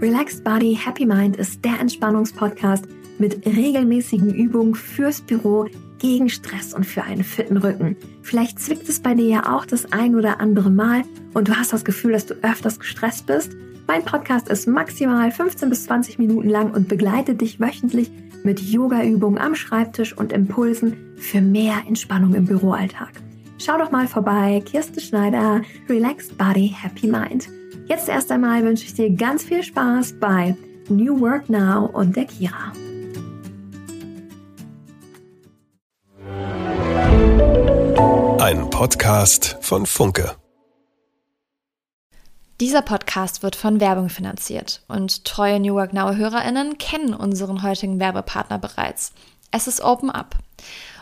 Relaxed Body, Happy Mind ist der Entspannungspodcast mit regelmäßigen Übungen fürs Büro gegen Stress und für einen fitten Rücken. Vielleicht zwickt es bei dir ja auch das ein oder andere Mal und du hast das Gefühl, dass du öfters gestresst bist. Mein Podcast ist maximal 15 bis 20 Minuten lang und begleitet dich wöchentlich mit Yoga-Übungen am Schreibtisch und Impulsen für mehr Entspannung im Büroalltag. Schau doch mal vorbei, Kirsten Schneider, Relaxed Body, Happy Mind. Jetzt erst einmal wünsche ich dir ganz viel Spaß bei New Work Now und der Kira. Ein Podcast von Funke. Dieser Podcast wird von Werbung finanziert und treue New Work Now HörerInnen kennen unseren heutigen Werbepartner bereits. Es ist Open Up.